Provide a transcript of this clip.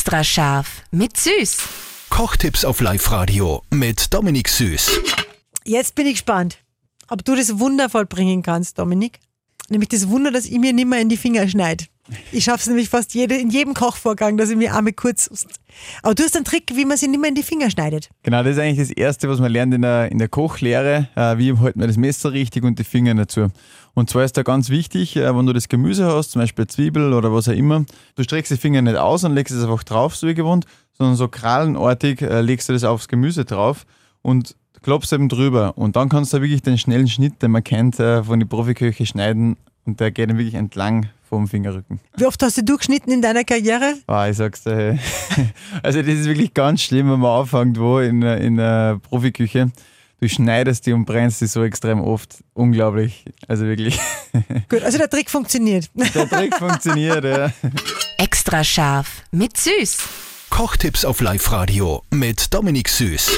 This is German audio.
Extra scharf mit Süß. Kochtipps auf Live-Radio mit Dominik Süß. Jetzt bin ich gespannt, ob du das wundervoll bringen kannst, Dominik. Nämlich das Wunder, dass ich mir nicht mehr in die Finger schneide. Ich schaffe es nämlich fast jede, in jedem Kochvorgang, dass ich mir Arme kurz. Aber du hast einen Trick, wie man sie nicht mehr in die Finger schneidet. Genau, das ist eigentlich das Erste, was man lernt in der, in der Kochlehre. Äh, wie hält man das Messer richtig und die Finger dazu. Und zwar ist da ganz wichtig, äh, wenn du das Gemüse hast, zum Beispiel Zwiebel oder was auch immer, du streckst die Finger nicht aus und legst es einfach drauf, so wie gewohnt, sondern so krallenartig äh, legst du das aufs Gemüse drauf und klopfst eben drüber. Und dann kannst du wirklich den schnellen Schnitt, den man kennt, äh, von den Profiköche schneiden und der geht dann wirklich entlang vom Fingerrücken. Wie oft hast du geschnitten in deiner Karriere? Ah, ich sag's dir, hey. also das ist wirklich ganz schlimm, wenn man anfängt, wo in, in der Profiküche. Du schneidest die und brennst die so extrem oft. Unglaublich. Also wirklich. Gut, also der Trick funktioniert. Der Trick funktioniert, ja. Extra scharf mit Süß. Kochtipps auf Live-Radio mit Dominik Süß.